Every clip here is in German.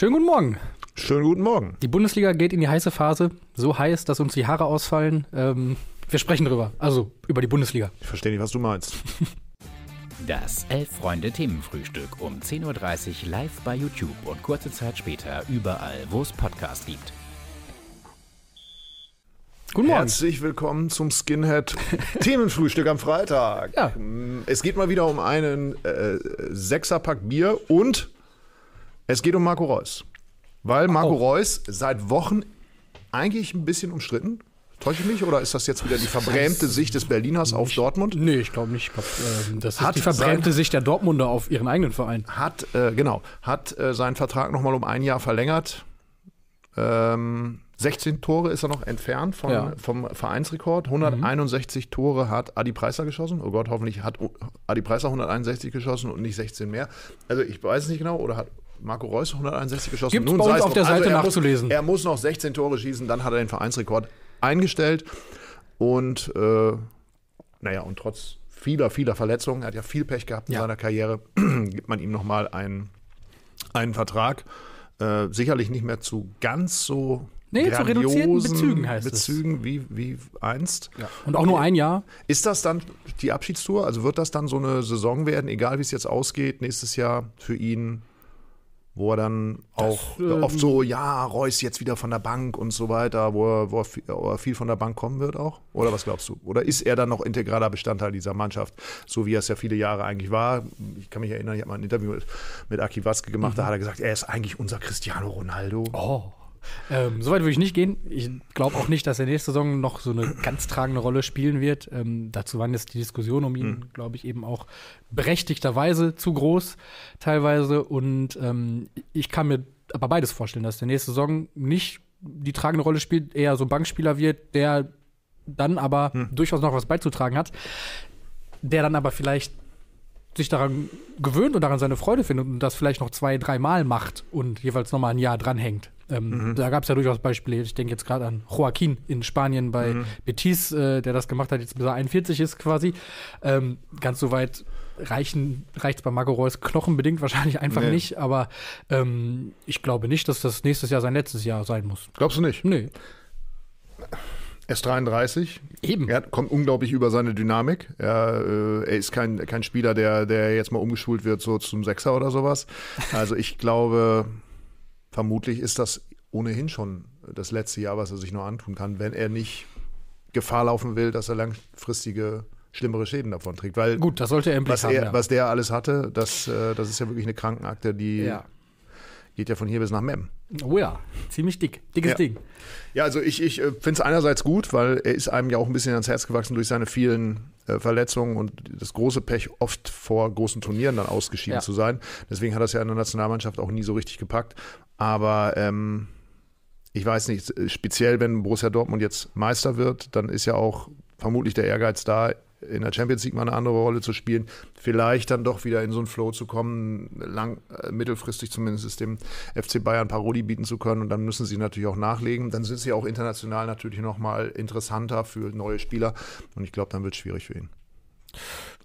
Schönen guten Morgen. Schönen guten Morgen. Die Bundesliga geht in die heiße Phase. So heiß, dass uns die Haare ausfallen. Ähm, wir sprechen drüber. Also über die Bundesliga. Ich verstehe nicht, was du meinst. Das Elf-Freunde-Themenfrühstück um 10.30 Uhr live bei YouTube und kurze Zeit später überall, wo es Podcasts gibt. Guten Morgen. Herzlich willkommen zum Skinhead Themenfrühstück am Freitag. Ja. Es geht mal wieder um einen äh, Sechserpack Bier und es geht um Marco Reus. Weil Marco Oh. Reus seit Wochen eigentlich ein bisschen umstritten. Täusche ich mich? Oder ist das jetzt wieder die verbrämte Sicht des Berliners auf Dortmund? Nee, ich glaube nicht. Ich glaub, ähm, das ist Hat die verbrämte Sicht der Dortmunder auf ihren eigenen Verein. Hat, äh, genau, hat äh, seinen Vertrag nochmal um ein Jahr verlängert. Ähm, 16 Tore ist er noch entfernt von, Ja. vom Vereinsrekord. 161 Tore hat Adi Preiser geschossen. Oh Gott, hoffentlich hat Adi Preiser 161 geschossen und nicht 16 mehr. Also ich weiß es nicht genau. Oder hat Marco Reus 161 geschossen? Gibt's bei uns es auf der Seite er nachzulesen. Muss, er muss noch 16 Tore schießen, dann hat er den Vereinsrekord eingestellt. Und äh, naja, und trotz vieler, vieler Verletzungen, er hat ja viel Pech gehabt in Ja. seiner Karriere, gibt man ihm nochmal einen, einen Vertrag. Äh, sicherlich nicht mehr zu ganz so Nee, zu reduzierten Bezügen heißt es. Bezügen wie, wie einst. Und auch nur ein Jahr. Ist das dann die Abschiedstour? Also wird das dann so eine Saison werden, egal wie es jetzt ausgeht, nächstes Jahr für ihn, wo er dann auch ähm, oft so, ja, Reus jetzt wieder von der Bank und so weiter, wo er, wo er viel, wo er viel von der Bank kommen wird auch? Oder was glaubst du? Oder ist er dann noch integraler Bestandteil dieser Mannschaft, so wie er es ja viele Jahre eigentlich war? Ich kann mich erinnern, ich habe mal ein Interview mit, mit Aki Watzke gemacht, da hat er gesagt, er ist eigentlich unser Cristiano Ronaldo. Mhm. Oh. Ähm, Soweit würde ich nicht gehen. Ich glaube auch nicht, dass er nächste Saison noch so eine ganz tragende Rolle spielen wird. Ähm, dazu waren jetzt die Diskussionen um ihn, glaube ich, eben auch berechtigterweise zu groß teilweise. Und ähm, ich kann mir aber beides vorstellen, dass der nächste Saison nicht die tragende Rolle spielt, eher so ein Bankspieler wird, der dann aber durchaus noch was beizutragen hat, der dann aber vielleicht sich daran gewöhnt und daran seine Freude findet und das vielleicht noch zwei, dreimal macht und jeweils nochmal ein Jahr dranhängt. Ähm, Da gab es ja durchaus Beispiele. Ich denke jetzt gerade an Joaquin in Spanien bei Betis, äh, der das gemacht hat, jetzt bis er 41 ist quasi. Ähm, ganz so weit reichen reicht es bei Marco Reus knochenbedingt wahrscheinlich einfach Nee. nicht, aber ähm, ich glaube nicht, dass das nächstes Jahr sein letztes Jahr sein muss. Glaubst du nicht? Nee. Er ist 33, Eben. Er kommt unglaublich über seine Dynamik. Er, äh, er ist kein, kein Spieler, der, der jetzt mal umgeschult wird so zum Sechser oder sowas. Also ich glaube, vermutlich ist das ohnehin schon das letzte Jahr, was er sich nur antun kann, wenn er nicht Gefahr laufen will, dass er langfristige schlimmere Schäden davon trägt. Weil Gut, das sollte er im Blick was, haben. er, ja. was der alles hatte, das, äh, das ist ja wirklich eine Krankenakte, die ja. Geht ja von hier bis nach Mem. Oh ja, ziemlich dick. Dickes Ja. Ding. Ja, also ich, ich äh, finde es einerseits gut, weil er ist einem ja auch ein bisschen ans Herz gewachsen durch seine vielen äh, Verletzungen und das große Pech, oft vor großen Turnieren dann ausgeschieden Ja. zu sein. Deswegen hat er es ja in der Nationalmannschaft auch nie so richtig gepackt. Aber ähm, ich weiß nicht, äh, speziell wenn Borussia Dortmund jetzt Meister wird, dann ist ja auch vermutlich der Ehrgeiz da, in der Champions League mal eine andere Rolle zu spielen, vielleicht dann doch wieder in so einen Flow zu kommen, lang, äh, mittelfristig zumindest dem FC Bayern Paroli bieten zu können und dann müssen sie natürlich auch nachlegen. Dann sind sie auch international natürlich nochmal interessanter für neue Spieler und ich glaube, dann wird es schwierig für ihn.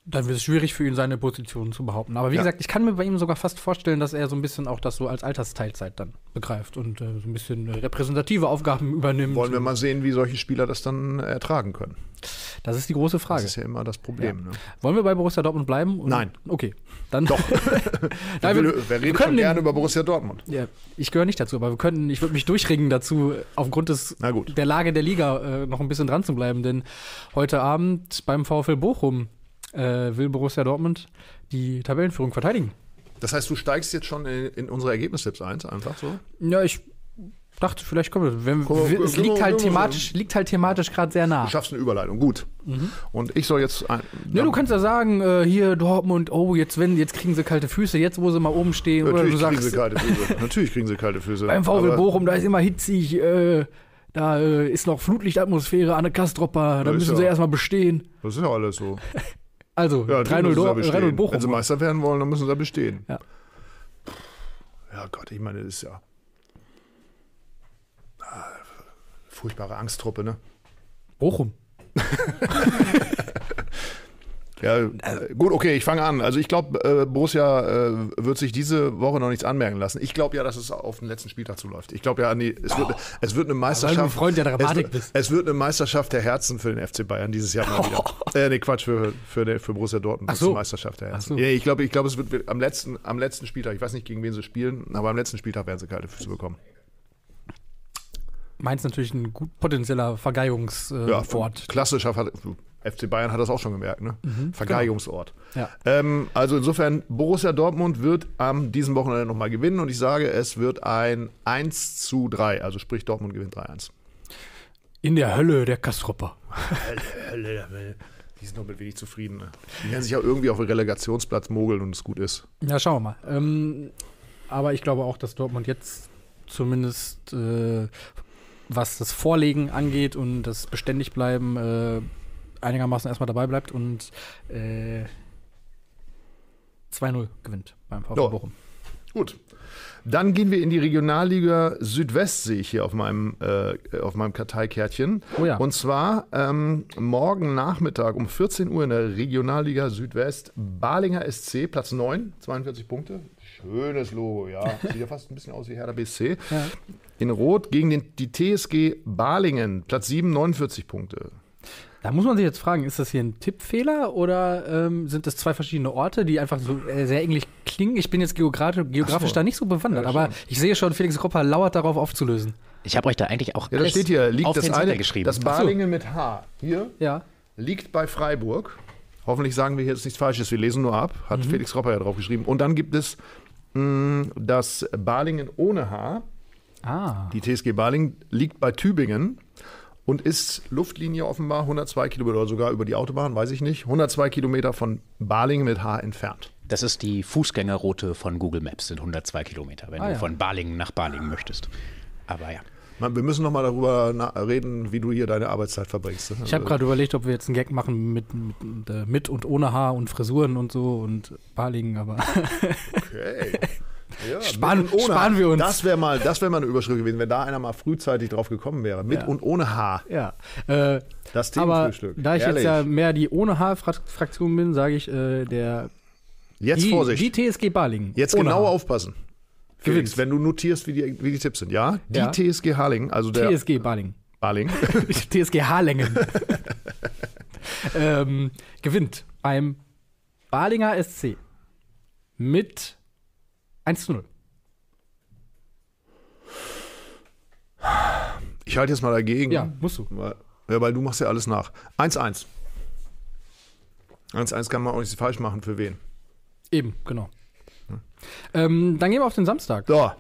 Dann wird es schwierig für ihn, seine Position zu behaupten. Aber wie Ja. gesagt, ich kann mir bei ihm sogar fast vorstellen, dass er so ein bisschen auch das so als Altersteilzeit dann begreift und äh, so ein bisschen äh, repräsentative Aufgaben übernimmt. Wollen wir mal sehen, wie solche Spieler das dann ertragen können. Das ist die große Das Frage. ist ja immer das Problem. Ne? Wollen wir bei Borussia Dortmund bleiben? Nein. Okay, dann Doch. Nein, wir, wer redet können schon gerne über Borussia Dortmund? Ja, ich gehöre nicht dazu, aber wir könnten, ich würde mich durchringen dazu, aufgrund des der Lage der Liga äh, noch ein bisschen dran zu bleiben, denn heute Abend beim VfL Bochum äh, will Borussia Dortmund die Tabellenführung verteidigen. Das heißt, du steigst jetzt schon in, in unsere Ergebnistipps ein, einfach so? Ja, ich dachte, vielleicht kommen wir. Wenn, Komm, es komm, liegt komm, halt thematisch, liegt halt thematisch gerade sehr nah. Du schaffst eine Überleitung, gut. Und ich soll jetzt. Ein, Ja, du kannst ja sagen, äh, hier Dortmund, oh, jetzt wenn, jetzt kriegen sie kalte Füße, jetzt wo sie mal oben stehen, oder du Natürlich kriegen sagst, sie kalte Füße. Natürlich kriegen sie kalte Füße. beim Aber- Bochum, da ist immer hitzig, äh, da äh, ist noch Flutlichtatmosphäre, Anne Kastropper, da Ja, müssen sie ja- erstmal bestehen. Das ist ja alles so. Also, Ja, 3-0 müssen sie ja Dor- bestehen. 3-0 Bochum. Wenn sie Meister werden wollen, dann müssen sie bestehen. Ja. Ja, Gott, ich meine, das ist ja. Ah, Furchtbare Angsttruppe, ne? Bochum. Ja, gut, okay, ich fange an. Also ich glaube, äh, Borussia äh, wird sich diese Woche noch nichts anmerken lassen. Ich glaube ja, dass es auf den letzten Spieltag zuläuft. Ich glaube ja, an die, es, wird, es wird eine Meisterschaft. Freund der Dramatik es, bist. Es wird eine Meisterschaft der Herzen für den FC Bayern dieses Jahr mal wieder. äh, nee, Quatsch, für, für, der, für Borussia Dortmund Ach so. ist die Meisterschaft der Herzen. So. Ja, ich glaube, ich glaube, es wird am letzten, am letzten Spieltag, ich weiß nicht, gegen wen sie spielen, aber am letzten Spieltag werden sie kalte Füße bekommen. Mainz natürlich ein gut potenzieller Vergeigungsort. Äh, Ja, klassischer Ver- FC Bayern hat das auch schon gemerkt, ne? Vergeigungsort. Ja. Ähm, also insofern, Borussia Dortmund wird am diesem Wochenende nochmal gewinnen und ich sage, es wird ein 1 zu 3, also sprich Dortmund gewinnt 3-1. In der Hölle der Kastropper. Die sind doch mit wenig zufrieden. Ne? Die werden sich ja irgendwie auf den Relegationsplatz mogeln und es gut ist. Ja, schauen wir mal. Ähm, aber ich glaube auch, dass Dortmund jetzt zumindest äh, was das Vorlegen angeht und das beständig bleiben äh, einigermaßen erstmal dabei bleibt und äh, 2-0 gewinnt beim VfB Ja. Bochum. Gut. Dann gehen wir in die Regionalliga Südwest, sehe ich hier auf meinem, äh, auf meinem Karteikärtchen. Oh ja. Und zwar ähm, morgen Nachmittag um 14 Uhr in der Regionalliga Südwest Balinger SC, Platz 9, 42 Punkte. Schönes Logo, ja. Sieht ja fast ein bisschen aus wie Hertha BSC. Ja. In Rot gegen den, die TSG Balingen, Platz 7, 49 Punkte. Da muss man sich jetzt fragen, ist das hier ein Tippfehler oder ähm, sind das zwei verschiedene Orte, die einfach so äh, sehr ähnlich klingen? Ich bin jetzt geografisch, geografisch da nicht so bewandert, Ja, aber schon. ich sehe schon, Felix Kropper lauert darauf aufzulösen. Ich habe euch da eigentlich auch Ja, da steht hier, liegt auf das den eine, geschrieben. das Balingen mit H. Hier Ja. liegt bei Freiburg. Hoffentlich sagen wir hier jetzt nichts Falsches, wir lesen nur ab. Hat Mhm. Felix Ropper ja drauf geschrieben. Und dann gibt es mh, das Balingen ohne H. Ah. Die TSG Balingen liegt bei Tübingen und ist Luftlinie offenbar 102 Kilometer oder sogar über die Autobahn, weiß ich nicht, 102 Kilometer von Balingen mit H entfernt. das ist die Fußgängerroute von Google Maps, sind 102 Kilometer, wenn Ah, du ja. von Balingen nach Balingen möchtest. Aber ja. Man, wir müssen noch mal darüber reden, wie du hier deine Arbeitszeit verbringst. Ich habe gerade überlegt, ob wir jetzt einen Gag machen mit, mit, äh, mit und ohne Haar und Frisuren und so und Balingen, aber Okay. Ja, Sparen- sparen wir uns. Das wäre mal, das wäre mal eine Überschrift gewesen, wenn da einer mal frühzeitig drauf gekommen wäre. Mit Ja. und ohne H. ja. Äh, Das aber Themenfrühstück. da ich Ehrlich. jetzt ja mehr die ohne Haar-Fraktion bin, sage ich, äh, der Jetzt die, Vorsicht. die TSG Balingen. Jetzt genau Haar. aufpassen. Felix, Gewinnt. wenn du notierst, wie die, wie die Tipps sind, ja? Die Ja. TSG Harlingen, also der TSG Balingen. Harling, TSG Harlingen. ähm, gewinnt beim Balinger SC mit 1 zu 0. ich halte jetzt mal dagegen. Ja, musst du. Weil, ja, weil du machst ja alles nach. 1-1. 1-1 kann man auch nicht falsch machen. Für wen? Eben, genau. Ähm, dann gehen wir auf den Samstag. So,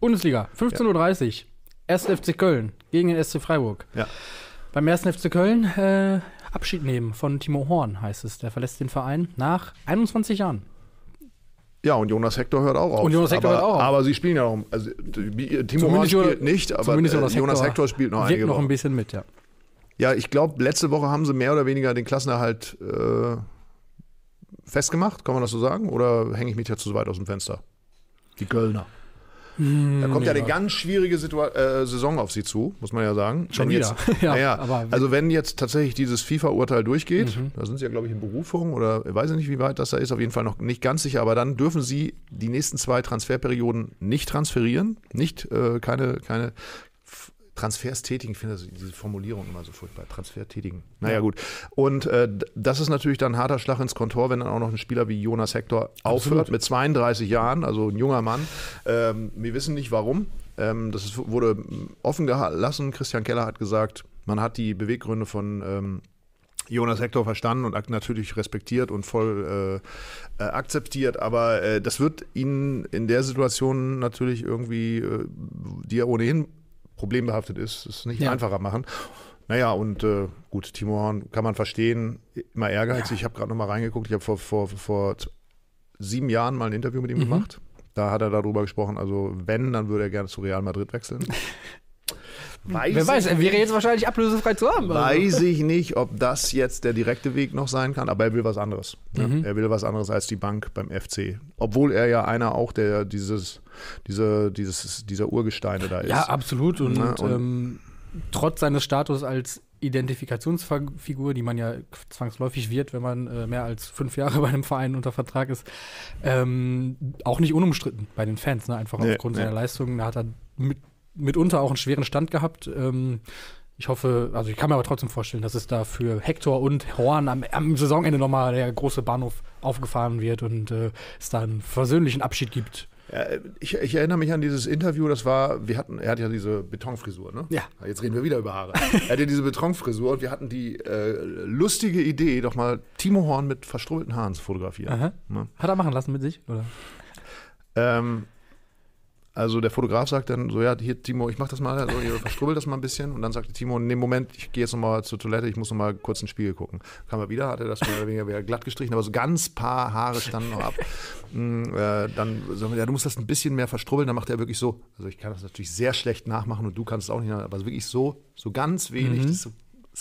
Bundesliga, 15.30 Uhr. 1. FC Köln gegen den SC Freiburg. ja. Beim 1. FC Köln äh, Abschied nehmen von Timo Horn, heißt es. Der verlässt den Verein nach 21 Jahren. Ja, und Jonas Hector hört auch auf. Und Jonas Hector aber, hört auch auf. Aber sie spielen ja noch. Also, Timo Zumindest spielt nicht, aber Zumindest Jonas, äh, Jonas Hector spielt noch einige noch ein bisschen mit, ja. Ja, ich glaube, letzte Woche haben sie mehr oder weniger den Klassenerhalt äh, festgemacht, kann man das so sagen? Oder hänge ich mich jetzt zu weit aus dem Fenster? Die Kölner. Da kommt ja eine ganz schwierige Situa äh, Saison auf sie zu, muss man ja sagen. Schon Wenn wieder. Jetzt, Ja, naja, aber- Mhm. also wenn jetzt tatsächlich dieses FIFA-Urteil durchgeht, da sind sie ja, glaube ich, in Berufung oder ich weiß nicht, wie weit das da ist, auf jeden Fall noch nicht ganz sicher, aber dann dürfen sie die nächsten zwei Transferperioden nicht transferieren, nicht, äh, keine, keine Transfers tätigen, ich finde das- diese Formulierung immer so furchtbar, Transfer tätigen. Naja, gut. Und äh, das ist natürlich dann ein harter Schlag ins Kontor, wenn dann auch noch ein Spieler wie Jonas Hector aufhört mit 32 Jahren, also ein junger Mann. Ähm, wir wissen nicht warum. Ähm, das ist, wurde offen gelassen. Christian Keller hat gesagt, man hat die Beweggründe von ähm, Jonas Hector verstanden und natürlich respektiert und voll äh, äh, akzeptiert, aber äh, das wird ihn in der Situation natürlich irgendwie, äh, die er ohnehin problembehaftet ist, es nicht Ja. einfacher machen. Naja, und äh, gut, Timo Horn kann man verstehen, immer ehrgeizig. Ich habe gerade noch mal reingeguckt, ich habe vor, vor, vor sieben Jahren mal ein Interview mit ihm gemacht. Da hat er darüber gesprochen, also wenn, dann würde er gerne zu Real Madrid wechseln. Weiß Wer weiß, er wäre jetzt wahrscheinlich ablösefrei zu haben. also. Weiß ich nicht, ob das jetzt der direkte Weg noch sein kann, aber er will was anderes. Mhm. Er will was anderes als die Bank beim FC. Obwohl er ja einer auch der dieses, diese, dieses, dieser Urgesteine da ist. Ja, absolut. Und, Na, und- ähm, trotz seines Status als Identifikationsfigur, die man ja zwangsläufig wird, wenn man äh, mehr als fünf Jahre bei einem Verein unter Vertrag ist, ähm, auch nicht unumstritten bei den Fans, ne? einfach Nee, aufgrund nee. seiner Leistungen. Da hat er mit, mitunter auch einen schweren Stand gehabt. Ähm, ich hoffe, also ich kann mir aber trotzdem vorstellen, dass es da für Hector und Horn am, am Saisonende nochmal der große Bahnhof aufgefahren wird und äh, es da einen versöhnlichen Abschied gibt. Ja, ich, ich erinnere mich an dieses Interview, das war, wir hatten, er hat ja diese Betonfrisur, ne? Ja. Jetzt reden wir wieder über Haare. er hatte diese Betonfrisur und wir hatten die äh, lustige Idee, doch mal Timo Horn mit verstrubbelten Haaren zu fotografieren. Ne? Hat er machen lassen mit sich? Oder? Ähm, also der Fotograf sagt dann so, ja, hier Timo, ich mach das mal, also, ihr verstrubbelt das mal ein bisschen. Und dann sagte Timo, in dem Moment, ich gehe jetzt nochmal zur Toilette, ich muss nochmal kurz in den Spiegel gucken. Kam er wieder, hat er das mehr oder weniger wieder glatt gestrichen, aber so ganz paar Haare standen noch ab. Mm, äh, dann sagen wir, ja, du musst das ein bisschen mehr verstrubbeln, dann macht er wirklich so, also ich kann das natürlich sehr schlecht nachmachen und du kannst es auch nicht, aber wirklich so, so ganz wenig, das ist so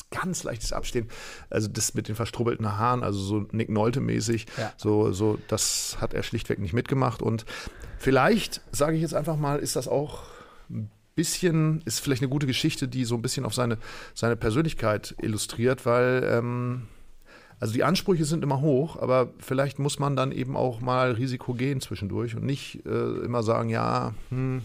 ganz leichtes Abstehen. Also das mit den verstrubbelten Haaren, also so Nick Nolte-mäßig, Ja. so, so, das hat er schlichtweg nicht mitgemacht. Und vielleicht, sage ich jetzt einfach mal, ist das auch ein bisschen, ist vielleicht eine gute Geschichte, die so ein bisschen auf seine, seine Persönlichkeit illustriert, weil ähm, also die Ansprüche sind immer hoch, aber vielleicht muss man dann eben auch mal Risiko gehen zwischendurch und nicht äh, immer sagen, ja, hm,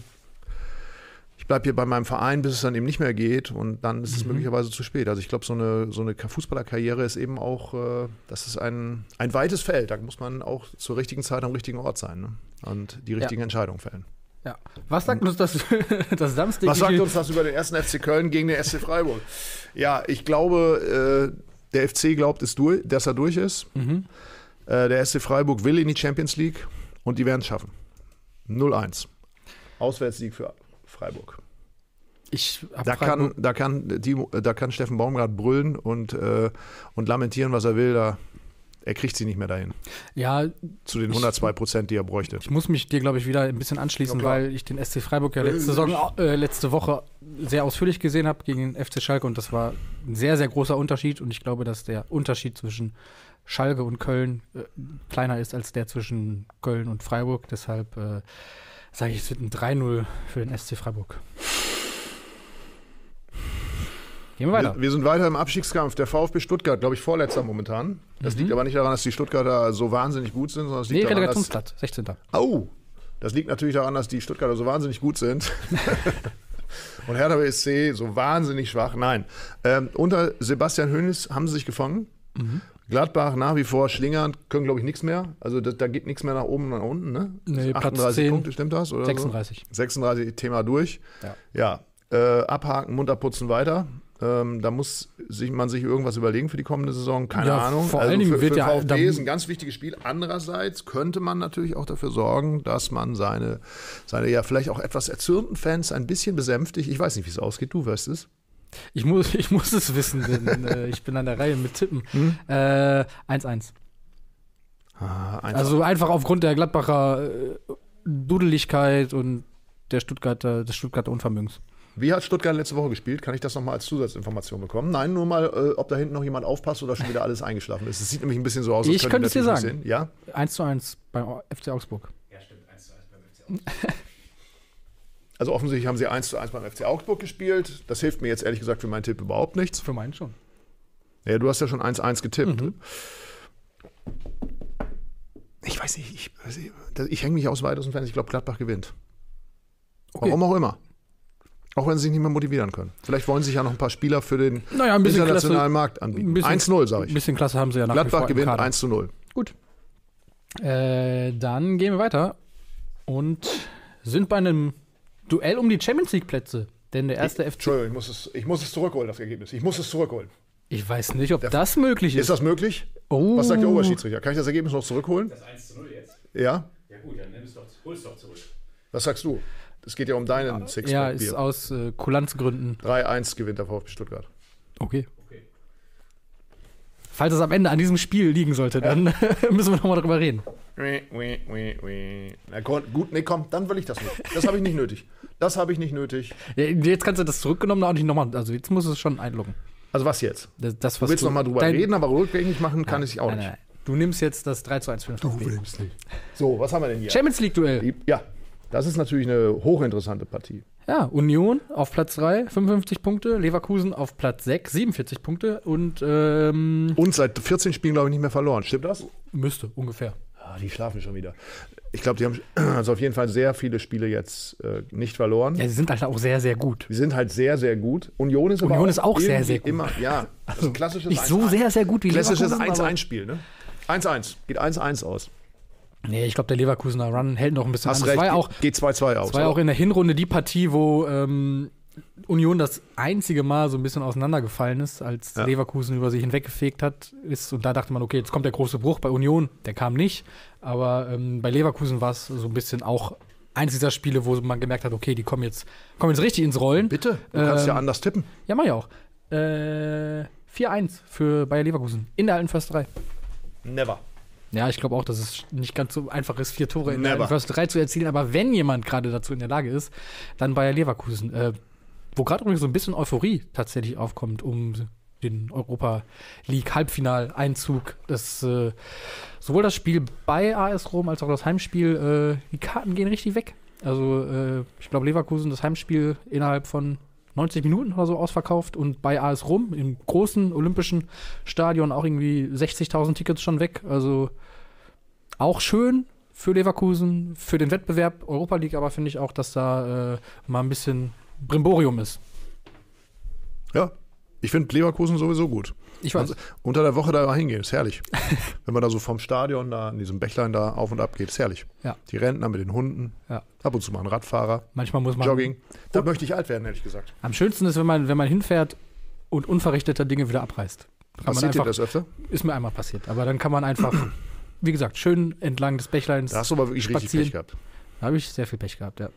ich bleibe hier bei meinem Verein, bis es dann eben nicht mehr geht und dann ist es möglicherweise zu spät. Also ich glaube, so eine, so eine Fußballerkarriere ist eben auch, äh, das ist ein, ein weites Feld. Da muss man auch zur richtigen Zeit am richtigen Ort sein ne? und die richtigen Entscheidungen fällen. Ja. Was sagt uns das, das Samstag? Was sagt uns das über den ersten FC Köln gegen den SC Freiburg? Ja, ich glaube, äh, der FC glaubt, ist durch, dass er durch ist. Äh, der SC Freiburg will in die Champions League und die werden es schaffen. 0-1. Auswärtssieg für Freiburg. Ich Da kann, Freiburg- da, kann Timo, da kann Steffen Baumgart brüllen und, äh, und lamentieren, was er will. Da, er kriegt sie nicht mehr dahin. ja, Zu den 102 Prozent, die er bräuchte. ich muss mich dir, glaube ich, wieder ein bisschen anschließen, Ja, weil ich den SC Freiburg ja letzte, Saison, äh, letzte Woche sehr ausführlich gesehen habe gegen den FC Schalke und das war ein sehr, sehr großer Unterschied und ich glaube, dass der Unterschied zwischen Schalke und Köln äh, kleiner ist als der zwischen Köln und Freiburg. Deshalb äh, sage ich, es wird ein 3-0 für den SC Freiburg. Gehen wir weiter. Wir, wir sind weiter im Abstiegskampf. Der VfB Stuttgart, glaube ich, vorletzter momentan. Das liegt aber nicht daran, dass die Stuttgarter so wahnsinnig gut sind, sondern es Mhm. Nee, liegt daran, Relegationsplatz, 16. Oh, das liegt natürlich daran, dass die Stuttgarter so wahnsinnig gut sind. Und Hertha BSC so wahnsinnig schwach. Nein. Ähm, unter Sebastian Hönes haben sie sich gefangen. Mhm. Gladbach nach wie vor schlingern, können, glaube ich, nichts mehr. Also da, da geht nichts mehr nach oben und nach unten. Ne? Nee, Platz 38 10, Punkte, stimmt das? Oder 36. So? 36 Thema durch. Ja. Ja, äh, abhaken, munter putzen weiter. Ähm, da muss sich, man sich irgendwas überlegen für die kommende Saison. Keine Ja, Ahnung. vor allen Dingen für, wird für ja- VfB da- ist ein ganz wichtiges Spiel. Andererseits könnte man natürlich auch dafür sorgen, dass man seine, seine ja vielleicht auch etwas erzürnten Fans ein bisschen besänftigt. Ich weiß nicht, wie es ausgeht. Du weißt es. Ich muss, ich muss es wissen, denn äh, ich bin an der Reihe mit Tippen. Äh, 1-1. Ah, einfach. Also einfach aufgrund der Gladbacher äh, Dudeligkeit und der Stuttgarter, des Stuttgarter Unvermögens. Wie hat Stuttgart letzte Woche gespielt? Kann ich das nochmal als Zusatzinformation bekommen? Nein, nur mal, äh, ob da hinten noch jemand aufpasst oder schon wieder alles eingeschlafen ist. Es sieht nämlich ein bisschen so aus, Ich könnte es dir sagen. nicht sehen. Ja? 1 zu 1 beim FC Augsburg. Also offensichtlich haben sie 1 zu 1 beim FC Augsburg gespielt. Das hilft mir jetzt ehrlich gesagt für meinen Tipp überhaupt nichts. Für meinen schon. Ja, du hast ja schon 1-1 getippt. Mhm. Ich weiß nicht, ich, ich hänge mich aus weit aus dem Fenster. Ich glaube, Gladbach gewinnt. Okay. Warum auch immer. Auch wenn sie sich nicht mehr motivieren können. Vielleicht wollen sich ja noch ein paar Spieler für den Naja, ein bisschen internationalen Klasse- Markt anbieten. ein bisschen- 1-0, sage Ein ich. bisschen Klasse haben sie ja nach Gladbach gewinnt Kader. 1 0. Gut. Äh, dann gehen wir weiter und sind bei einem Duell um die Champions League Plätze. Denn der erste FC. Entschuldigung, ich muss, es, ich muss es zurückholen, das Ergebnis. Ich muss es zurückholen. Ich weiß nicht, ob das möglich ist. Ist das möglich? oh, Was sagt der Oberschiedsrichter? Kann ich das Ergebnis noch zurückholen? Das 1 zu 0 jetzt? Ja? Ja gut, dann nimm es doch, hol's doch zurück. Was sagst du? Es geht ja um deinen Ja, Sixpack ist Bier. aus äh, Kulanzgründen. 3-1 gewinnt der VfB Stuttgart. Okay. Okay. Falls es am Ende an diesem Spiel liegen sollte, dann müssen wir nochmal drüber reden. Na gut, nee, komm, dann will ich das nicht. Das habe ich nicht nötig. Das habe ich nicht nötig. Jetzt kannst du das zurückgenommen auch nicht nochmal. Also jetzt muss es schon einloggen. Also was jetzt? Das, das, Du was willst noch mal drüber reden, aber rückgängig machen kann ich auch Nein, nicht. nein, nein. Du nimmst jetzt das 3 zu 1 für den VfB. willst nicht. So, was haben wir denn hier? Champions League Duell. Die- Ja, Das ist natürlich eine hochinteressante Partie. Ja, Union auf Platz 3, 55 Punkte, Leverkusen auf Platz 6, 47 Punkte und ähm, Und seit 14 Spielen, glaube ich, nicht mehr verloren. Stimmt das? müsste ungefähr. Ah, die schlafen schon wieder. Ich glaube, die haben also auf jeden Fall sehr viele Spiele jetzt äh, nicht verloren. Ja, sie sind halt auch sehr, sehr gut. Die sind halt sehr, sehr gut. Union ist aber Union ist auch sehr, sehr gut. Immer, ja, ein klassisches Nicht so 1-1. sehr, sehr gut wie Klassisches Leverkusen. aber- 1-1-Spiel, ne? 1-1. Geht 1-1 aus. Nee, ich glaube, der Leverkusener Run hält noch ein bisschen Hast an. recht. Das war ja auch, geht 2-2 aus. das war ja auch in der Hinrunde die Partie, wo ähm, Union das einzige Mal so ein bisschen auseinandergefallen ist, als Ja. Leverkusen über sich hinweggefegt hat. Ist, und da dachte man, okay, jetzt kommt der große Bruch bei Union. Der kam nicht. Aber ähm, bei Leverkusen war es so ein bisschen auch eins dieser Spiele, wo man gemerkt hat, okay, die kommen jetzt, kommen jetzt richtig ins Rollen. Bitte? Du kannst Ähm, ja anders tippen. Ja, mach ich auch. Äh, 4-1 für Bayer Leverkusen in der alten Försterei. Never. Ja, ich glaube auch, dass es nicht ganz so einfach ist, vier Tore in der Never. alten Försterei zu erzielen. Aber wenn jemand gerade dazu in der Lage ist, dann Bayer Leverkusen. Äh, wo gerade übrigens so ein bisschen Euphorie tatsächlich aufkommt um den Europa League Halbfinaleinzug. Das äh, sowohl das Spiel bei AS Rom als auch das Heimspiel, äh, die Karten gehen richtig weg. Also äh, ich glaube Leverkusen das Heimspiel innerhalb von 90 Minuten oder so ausverkauft und bei AS Rom im großen olympischen Stadion auch irgendwie 60.000 Tickets schon weg. Also auch schön für Leverkusen, für den Wettbewerb Europa League, aber finde ich auch, dass da äh, mal ein bisschen Brimborium ist. Ja. Ich finde Leverkusen sowieso gut. Ich weiß. Also, unter der Woche da hingehen, ist herrlich. Wenn man da so vom Stadion da in diesem Bächlein da auf und ab geht, ist herrlich. Ja. Die Rentner mit den Hunden, Ja. ab und zu mal ein Radfahrer, Manchmal muss man. Jogging. Da möchte ich alt werden, ehrlich gesagt. Am schönsten ist, wenn man, wenn man hinfährt und unverrichteter Dinge wieder abreißt. Kann man Passiert dir einfach, das öfter? ist mir einmal passiert. Aber dann kann man einfach, wie gesagt, schön entlang des Bächleins. Da hast du aber wirklich richtig Spazieren. Pech gehabt. Da habe ich sehr viel Pech gehabt, ja.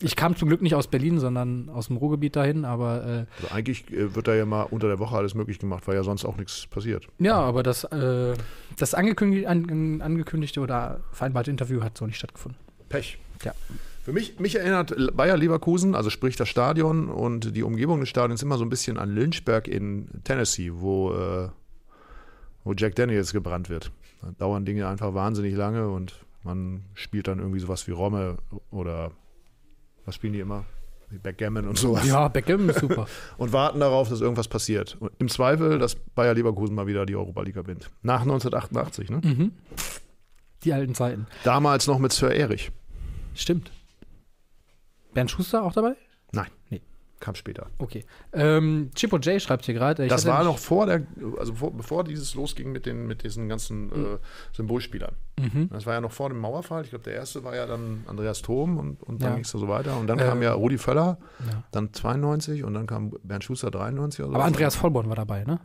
Ich kam zum Glück nicht aus Berlin, sondern aus dem Ruhrgebiet dahin, aber äh, Also eigentlich äh, wird da ja mal unter der Woche alles möglich gemacht, weil ja sonst auch nichts passiert. ja, aber das, äh, das angekündigte, an, angekündigte oder vereinbarte Interview hat so nicht stattgefunden. Pech. Ja. Für mich, mich erinnert Bayer Leverkusen, also sprich das Stadion und die Umgebung des Stadions immer so ein bisschen an Lynchburg in Tennessee, wo, äh, wo Jack Daniels gebrannt wird. Da dauern Dinge einfach wahnsinnig lange und man spielt dann irgendwie sowas wie Romme oder was spielen die immer? Backgammon und sowas. Ja, Backgammon ist super. Und warten darauf, dass irgendwas passiert. Und Im Zweifel, dass Bayer Leverkusen mal wieder die Europa League gewinnt. Nach 1988, ne? mhm. Die alten Zeiten. Damals noch mit Sir Erich. Stimmt. Bernd Schuster auch dabei? Nein. Nee. Kam später. Okay. Ähm, Chippo J schreibt hier gerade. Das war noch vor der, also vor, bevor dieses losging mit, den, mit diesen ganzen äh, Symbolspielern. Mhm. Das war ja noch vor dem Mauerfall. Ich glaube, der erste war ja dann Andreas Thom und, und dann Ja. ging es so weiter. Und dann Ähm, kam ja Rudi Völler, Ja. dann 92 und dann kam Bernd Schuster 93 oder so. Aber Andreas Vollborn war dabei, ne?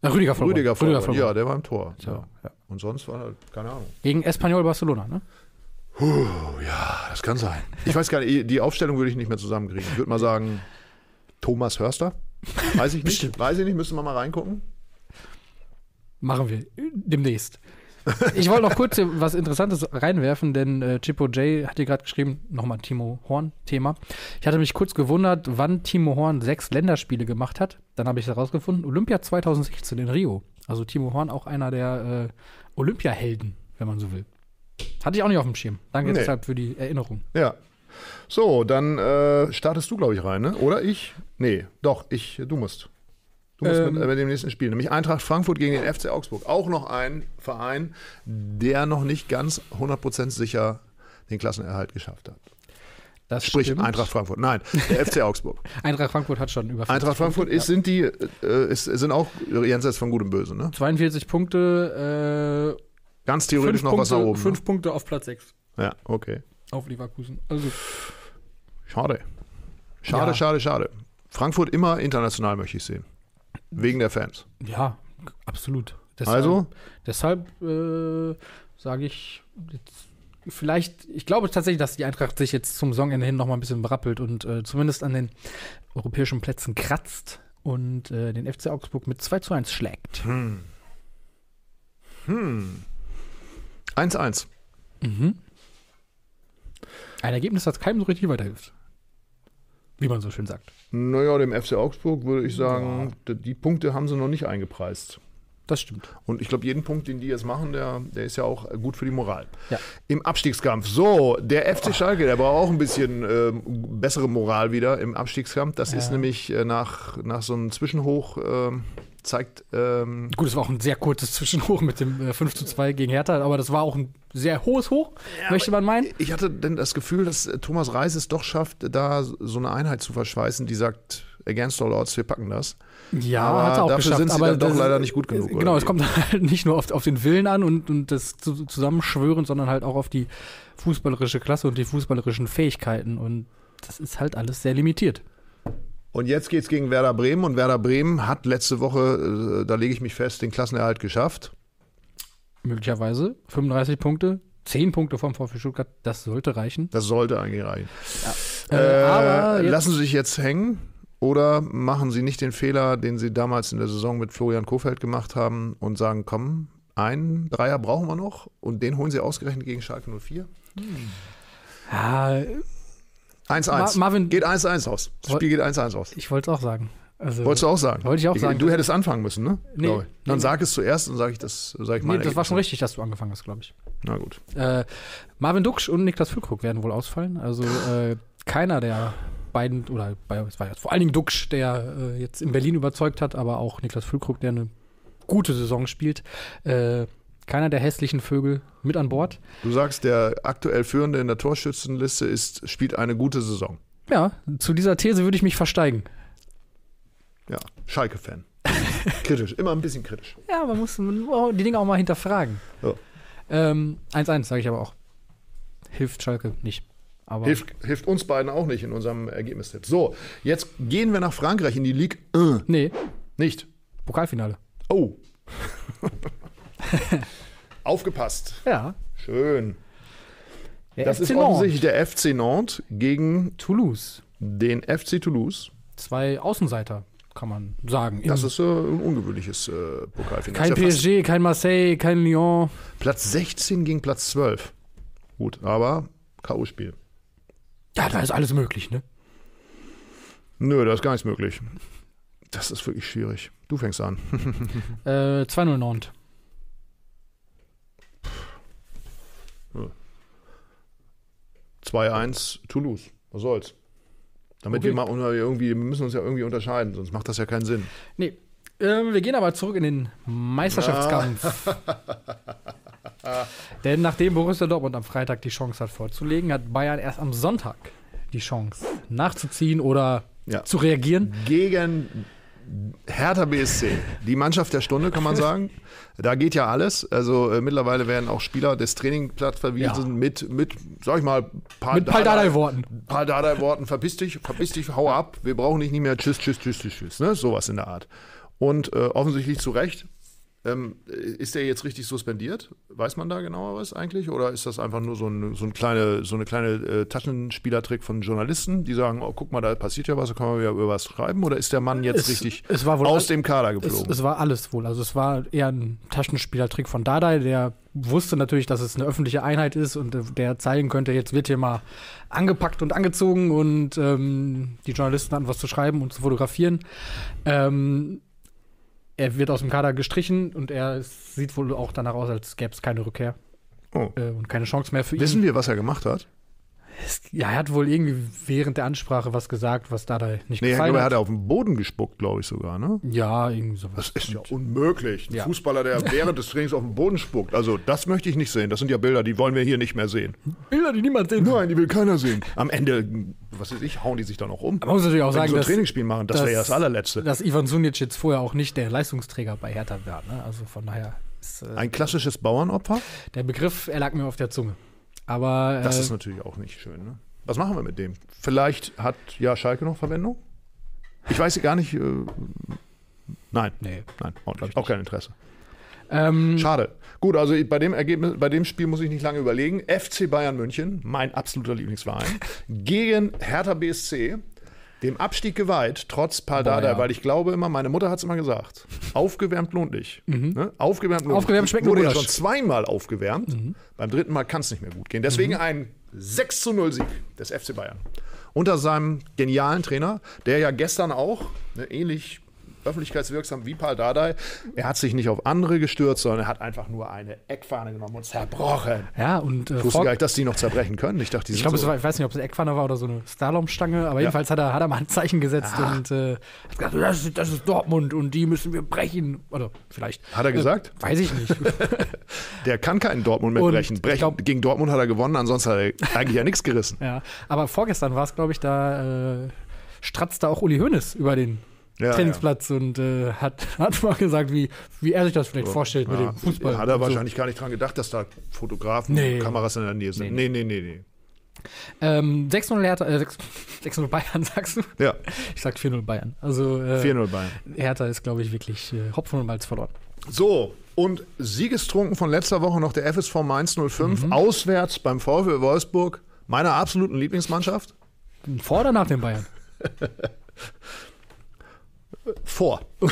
Äh, Rüdiger Vollborn. Rüdiger Völler, Vollborn. ja, der war im Tor. Ja. Und sonst war, keine Ahnung. Gegen Espanyol Barcelona, ne? Oh ja, das kann sein. Ich weiß gar nicht, die Aufstellung würde ich nicht mehr zusammenkriegen. Ich würde mal sagen, Thomas Hörster. Weiß ich nicht. Weiß ich nicht, müsste man mal reingucken. Machen wir demnächst. Ich wollte noch kurz was Interessantes reinwerfen, denn äh, Chippo J hat hier gerade geschrieben, nochmal Timo Horn-Thema. Ich hatte mich kurz gewundert, wann Timo Horn sechs Länderspiele gemacht hat. Dann habe ich herausgefunden, Olympia 2016 in Rio. Also Timo Horn auch einer der äh, Olympiahelden, wenn man so will. Hatte ich auch nicht auf dem Schirm. Danke Nee. deshalb für die Erinnerung. Ja. So, dann äh, startest du, glaube ich, rein, ne? Oder ich? Nee, doch, ich, du musst. Du musst Ähm. mit, mit dem nächsten Spiel. Nämlich Eintracht Frankfurt gegen den FC Augsburg. Auch noch ein Verein, der noch nicht ganz 100% sicher den Klassenerhalt geschafft hat. Das Sprich, stimmt. Eintracht Frankfurt. Nein, der FC Augsburg. Eintracht Frankfurt hat schon über 50 Eintracht Frankfurt ist, sind die, äh, ist, sind auch jenseits von Gut und Böse, ne? 42 Punkte, äh, Ganz theoretisch noch Punkte, was nach oben. fünf Punkte auf Platz 6 Ne? Ja, okay. Auf Leverkusen. Also Schade. Schade, Ja. schade, schade. Frankfurt immer international möchte ich sehen. Wegen der Fans. Ja, absolut. Deshalb, Also? Deshalb äh, sage ich, jetzt, vielleicht, ich glaube tatsächlich, dass die Eintracht sich jetzt zum Saisonende hin noch mal ein bisschen berappelt und äh, zumindest an den europäischen Plätzen kratzt und äh, den FC Augsburg mit 2 zu 1 schlägt. Hm. Hm. 1-1. Mhm. Ein Ergebnis, das keinem so richtig weiterhilft. Wie man so schön sagt. Naja, dem FC Augsburg würde ich sagen, d- die Punkte haben sie noch nicht eingepreist. Das stimmt. Und ich glaube, jeden Punkt, den die jetzt machen, der, der ist ja auch gut für die Moral. Ja. Im Abstiegskampf. So, der FC Schalke, der braucht auch ein bisschen ähm, bessere Moral wieder im Abstiegskampf. Das ist nämlich äh, nach, nach so einem Zwischenhoch ähm, zeigt. Ähm, Gut, es war auch ein sehr kurzes Zwischenhoch mit dem äh, 5 zu 2 gegen Hertha, aber das war auch ein sehr hohes Hoch, möchte man meinen. ich hatte denn das Gefühl, dass äh, Thomas Reis es doch schafft, da so eine Einheit zu verschweißen, die sagt, against all odds, wir packen das. Ja, Aber hat er auch dafür geschafft. sind sie aber dann doch leider nicht gut genug, Genau, es kommt halt nicht nur auf, auf den Willen an und, und das zu, Zusammenschwören, sondern halt auch auf die fußballerische Klasse und die fußballerischen Fähigkeiten. Und das ist halt alles sehr limitiert. Und jetzt geht's gegen Werder Bremen und Werder Bremen hat letzte Woche, äh, da lege ich mich fest, den Klassenerhalt geschafft. Möglicherweise 35 Punkte, 10 Punkte vom VfB Stuttgart, das sollte reichen. Das sollte eigentlich reichen. Äh, Äh, aber lassen Sie sich jetzt hängen oder machen Sie nicht den Fehler, den Sie damals in der Saison mit Florian Kofeld gemacht haben und sagen, komm, einen Dreier brauchen wir noch und den holen Sie ausgerechnet gegen Schalke 04? ja, 1-1. Ma- Marvin- geht 1-1 aus. Das Spiel geht 1-1 aus. ich wollte es auch sagen. Also, Wolltest du auch sagen? Wollte ich auch sagen. Du hättest anfangen müssen, ne? Nee. Dann nee. sag es zuerst und sage ich das, sag ich nee, meine das war schon richtig, dass du angefangen hast, glaube ich. Na gut. Äh, Marvin Duksch und Niklas Füllkrug werden wohl ausfallen. Also äh, keiner der beiden, oder bei, es war jetzt vor allen Dingen Duksch, der äh, jetzt in Berlin überzeugt hat, aber auch Niklas Füllkrug, der eine gute Saison spielt. Äh, keiner der hässlichen Vögel mit an Bord. Du sagst, der aktuell Führende in der Torschützenliste ist, spielt eine gute Saison. Ja, zu dieser These würde ich mich versteigen. Ja, Schalke-Fan. kritisch, immer ein bisschen kritisch. Ja, man muss die Dinge auch mal hinterfragen. Ja. Ähm, 1-1, sage ich aber auch. Hilft Schalke nicht. Aber Hilft, hilft uns beiden auch nicht in unserem Ergebnistipp. So, jetzt gehen wir nach Frankreich in die Ligue 1. nee, Nicht. Pokalfinale. Oh. Aufgepasst. Ja. Schön. Der Das FC ist Nantes. offensichtlich der FC Nantes gegen Toulouse. den FC Toulouse. Zwei Außenseiter, kann man sagen. Das ist äh, ein ungewöhnliches äh, Pokalfinale. kein PSG, kein Marseille, kein Lyon. Platz 16 gegen Platz 12. Gut, aber K.O.-Spiel. Ja, da ist alles möglich, ne? Nö, da ist gar nichts möglich. Das ist wirklich schwierig. Du fängst an. Äh, 2-0 Nantes. Ja. 2-1 Toulouse. Was soll's? Damit Okay. wir mal irgendwie, wir müssen uns ja irgendwie unterscheiden, sonst macht das ja keinen Sinn. Nee. Ähm, wir gehen aber zurück in den Meisterschaftskampf. Denn nachdem Borussia Dortmund am Freitag die Chance hat vorzulegen, hat Bayern erst am Sonntag die Chance nachzuziehen oder Ja. zu reagieren. Gegen Hertha BSC, die Mannschaft der Stunde, kann man sagen. Da geht ja alles. Also äh, mittlerweile werden auch Spieler des Trainingsplatz verwiesen Ja. mit, mit, sag ich mal, paar Mit Pal Dardai-Worten. Paar Dardai-Worten. Verpiss dich, verpiss dich, hau ab. Wir brauchen dich nicht mehr. Tschüss, tschüss, tschüss, tschüss, tschüss. Ne? Sowas in der Art. Und äh, offensichtlich zu Recht. Ähm, ist der jetzt richtig suspendiert? Weiß man da genaueres eigentlich? Oder ist das einfach nur so, ein, so, ein kleine, so eine kleine äh, Taschenspielertrick von Journalisten, die sagen, oh, guck mal, da passiert ja was, da kann man wieder über was schreiben? Oder ist der Mann jetzt Es- richtig es aus dem Kader Es, geflogen? es war alles wohl. Also es war eher ein Taschenspielertrick von Dardai, der wusste natürlich, dass es eine öffentliche Einheit ist und äh, der zeigen könnte, jetzt wird hier mal angepackt und angezogen und ähm, die Journalisten hatten was zu schreiben und zu fotografieren. Ähm, er wird aus dem Kader gestrichen und er sieht wohl auch danach aus, als gäbe es keine Rückkehr oh. äh, und keine Chance mehr für ihn. Wissen wir, was er gemacht hat? Es, ja, er hat wohl irgendwie während der Ansprache was gesagt, was Dardai nicht Nee, gefallen aber er hat. hat auf den Boden gespuckt, glaube ich sogar, ne? Ja, irgendwie sowas. Das ist ja unmöglich. Ein Ja. Fußballer, der während des Trainings auf den Boden spuckt. Also, das möchte ich nicht sehen. Das sind ja Bilder, die wollen wir hier nicht mehr sehen. Bilder, die niemand sehen will. Nein, die will keiner sehen. Am Ende, was weiß ich, hauen die sich dann auch um. Man muss natürlich auch Wenn sagen, die so ein dass, Trainingsspiel machen, das wäre ja das allerletzte. dass Ivan Sunic jetzt vorher auch nicht der Leistungsträger bei Hertha war. Ne? Also von daher ist äh, Ein klassisches Bauernopfer? der Begriff, er lag mir auf der Zunge. Aber Das äh, ist natürlich auch nicht schön. Ne? Was machen wir mit dem? Vielleicht hat ja Schalke noch Verwendung? Ich weiß gar nicht. Äh, nein, nee. nein, auch, auch kein Interesse. Ähm, Schade. Gut, also bei dem Ergebnis, bei dem Spiel muss ich nicht lange überlegen. FC Bayern München, mein absoluter Lieblingsverein, gegen Hertha BSC, dem Abstieg geweiht, trotz Boah, Dardai, ja. weil ich glaube immer, meine Mutter hat es immer gesagt, aufgewärmt lohnt nicht. Ne? Aufgewärmt lohnt Mhm. Aufgewärmt nicht. schmeckt wurde ja schon zweimal aufgewärmt. Beim dritten Mal kann es nicht mehr gut gehen. Deswegen Mhm. ein 6 zu 0 Sieg des FC Bayern. Unter seinem genialen Trainer, der ja gestern auch, ne, ähnlich öffentlichkeitswirksam wie Paul Dardai. Er hat sich nicht auf andere gestürzt, sondern er hat einfach nur eine Eckfahne genommen und zerbrochen. Ja, und äh, Ich wusste gar nicht, dass die noch zerbrechen können. Ich dachte, die ich sind glaube, so, war, ich weiß nicht, ob es eine Eckpfanne war oder so eine Slalomstange, aber jedenfalls hat er, hat er mal ein Zeichen gesetzt und äh, hat gesagt, das ist, das ist Dortmund und die müssen wir brechen. Oder vielleicht. Hat er gesagt? Äh, weiß ich nicht. der kann keinen Dortmund mehr Und brechen. ich brechen. glaub- Gegen Dortmund hat er gewonnen, ansonsten hat er eigentlich ja nichts gerissen. ja. Aber vorgestern war es, glaube ich, da äh, stratzte auch Uli Hoeneß über den Ja, Trainingsplatz und äh, hat, hat mal gesagt, wie, wie er sich das vielleicht vorstellt mit Ja, dem Fußball. Hat er so. wahrscheinlich gar nicht dran gedacht, dass da Fotografen Nee. und Kameras in der Nähe sind. Nee, nee, nee, nee. Ähm, 6-0 Hertha, äh, 6 6-0 Bayern, sagst du? Ja, Ich sag 4-0 Bayern. Also äh, 4-0 Bayern. Hertha ist, glaube ich, wirklich äh, Hopfen und Malz verloren. So, und Siegestrunken von letzter Woche noch der FSV Mainz 05, Mhm. auswärts beim VfL Wolfsburg, meiner absoluten Lieblingsmannschaft. Vor oder nach den Bayern? Vor.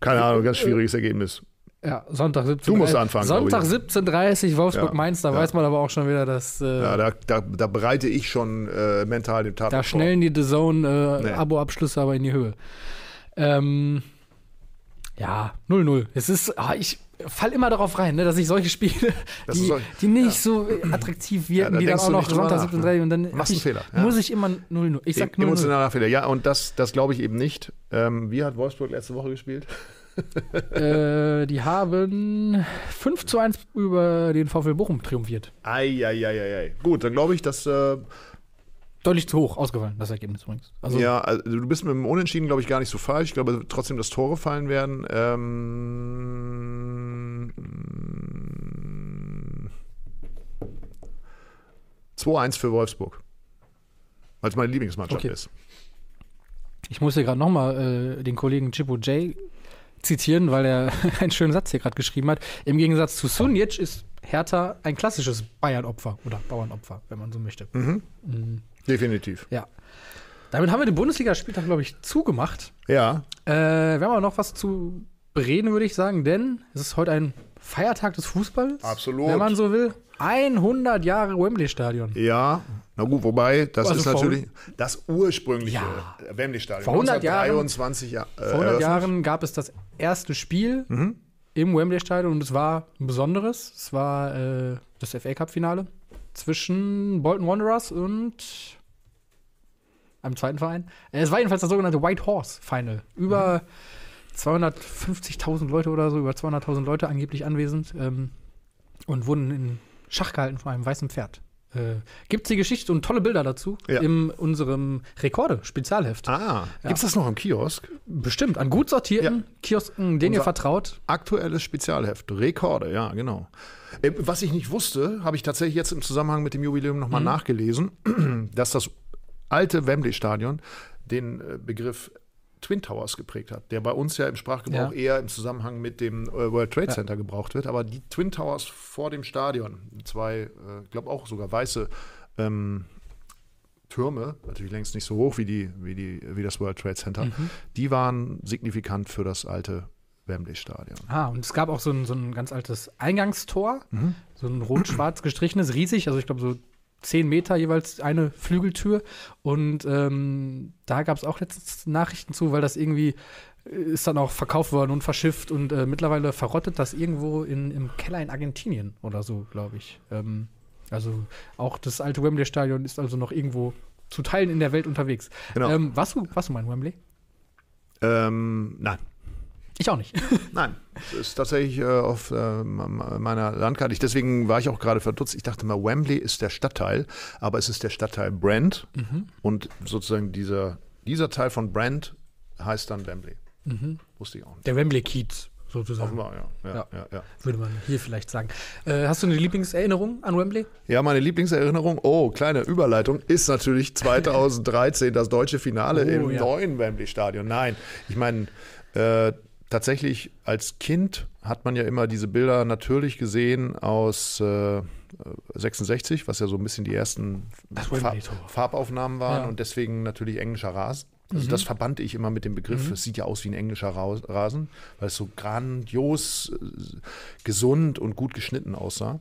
Keine Ahnung, ganz schwieriges Ergebnis. Ja, Sonntag 17. Du musst anfangen, Sonntag glaub 17.30 Wolfsburg-Mainz. Da ja. weiß man aber auch schon wieder, dass äh, Ja, da, da, da bereite ich schon äh, mental den Tatort da schnellen die The Nee. Zone-Abo-Abschlüsse aber in die Höhe. Ähm, ja, 0-0. Es ist, ah, ich fall immer darauf rein, ne, dass ich solche Spiele, die, so- die nicht so attraktiv wirken, da die dann auch noch Sonntag nach, 17.30 und dann Machst ich, Fehler, ja. muss ich immer 0-0. Ich sag 0-0. Emotionaler Fehler. Ja, und das, das glaube ich eben nicht. Ähm, wie hat Wolfsburg letzte Woche gespielt? Äh, die haben 5 zu 1 über den VfL Bochum triumphiert. Eieieiei. Gut, dann glaube ich, dass. Äh, Deutlich zu hoch ausgefallen, das Ergebnis übrigens. Also, ja, also du bist mit dem Unentschieden, glaube ich, gar nicht so falsch. Ich glaube trotzdem, dass Tore fallen werden. Ähm, 2-1 für Wolfsburg. Weil es meine Lieblingsmannschaft Okay. ist. Ich muss hier gerade nochmal äh, den Kollegen Chipo J zitieren, weil er einen schönen Satz hier gerade geschrieben hat. Im Gegensatz zu Sunic ist Hertha ein klassisches Bayern-Opfer oder Bauernopfer, wenn man so möchte. Mhm. Mhm. Definitiv. Ja. Damit haben wir den Bundesligaspieltag, glaube ich, zugemacht. Ja, Äh, wir haben aber noch was zu bereden, würde ich sagen, denn es ist heute ein Feiertag des Fußballs. Absolut. Wenn man so will. 100 Jahre Wembley-Stadion. ja. Na gut, wobei, das Also ist natürlich das ursprüngliche Ja. Wembley-Stadion. Vor 100 Jahren- 1923 ja, äh, Vor 100 eröffnet. Jahren gab es das erste Spiel Mhm. im Wembley-Stadion und es war ein besonderes. Es war äh, das FA Cup-Finale zwischen Bolton Wanderers und einem zweiten Verein. Äh, Es war jedenfalls das sogenannte White Horse Final. Über 250.000 Leute oder so, über 200.000 Leute angeblich anwesend ähm, und wurden in Schach gehalten von einem weißen Pferd. Äh, Gibt es die Geschichte und tolle Bilder dazu Ja. in unserem Rekorde-Spezialheft. Ah, Ja. gibt's das noch im Kiosk? Bestimmt, an gut sortierten Kiosken, denen ihr Unser- vertraut. Aktuelles Spezialheft, Rekorde, ja, genau. Äh, Was ich nicht wusste, habe ich tatsächlich jetzt im Zusammenhang mit dem Jubiläum nochmal Mhm. nachgelesen, dass das alte Wembley-Stadion den äh, Begriff Twin Towers geprägt hat, der bei uns ja im Sprachgebrauch Ja. eher im Zusammenhang mit dem äh, World Trade Ja. Center gebraucht wird. Aber die Twin Towers vor dem Stadion, zwei, ich glaube auch sogar weiße ähm, Türme, natürlich längst nicht so hoch wie, die, wie, die, wie das World Trade Center, Mhm. die waren signifikant für das alte Wembley-Stadion. Ah, und es gab auch so ein, so ein ganz altes Eingangstor, so ein rot-schwarz gestrichenes, riesig, also ich glaube so 10 Meter jeweils eine Flügeltür. Und ähm, da gab es auch letztens Nachrichten zu, weil das irgendwie äh, ist dann auch verkauft worden und verschifft und äh, mittlerweile verrottet das irgendwo in, im Keller in Argentinien oder so, glaube ich. Ähm, also auch das alte Wembley-Stadion ist also noch irgendwo zu Teilen in der Welt unterwegs. Genau. Ähm, warst, du, warst du mal in Wembley? Ähm, nein. Ich auch nicht. Nein, es ist tatsächlich äh, auf äh, meiner Landkarte. Ich, deswegen war ich auch gerade verdutzt. Ich dachte mal, Wembley ist der Stadtteil, aber es ist der Stadtteil Brent Mhm. und sozusagen dieser, dieser Teil von Brent heißt dann Wembley. Wusste ich auch nicht. Der Wembley-Kiez sozusagen. Offenbar, ja. Ja, Ja. ja. Würde man hier vielleicht sagen. Äh, hast du eine Lieblingserinnerung an Wembley? ja, meine Lieblingserinnerung, oh, kleine Überleitung, ist natürlich 2013 das deutsche Finale Oh, im neuen Wembley-Stadion. Nein, ich meine, äh, tatsächlich als Kind hat man ja immer diese Bilder natürlich gesehen aus äh, 66, was ja so ein bisschen die ersten Farb. Farbaufnahmen waren Ja. und deswegen natürlich englischer Rasen. Also das verband ich immer mit dem Begriff, es sieht ja aus wie ein englischer Ra- Rasen, weil es so grandios, äh, gesund und gut geschnitten aussah.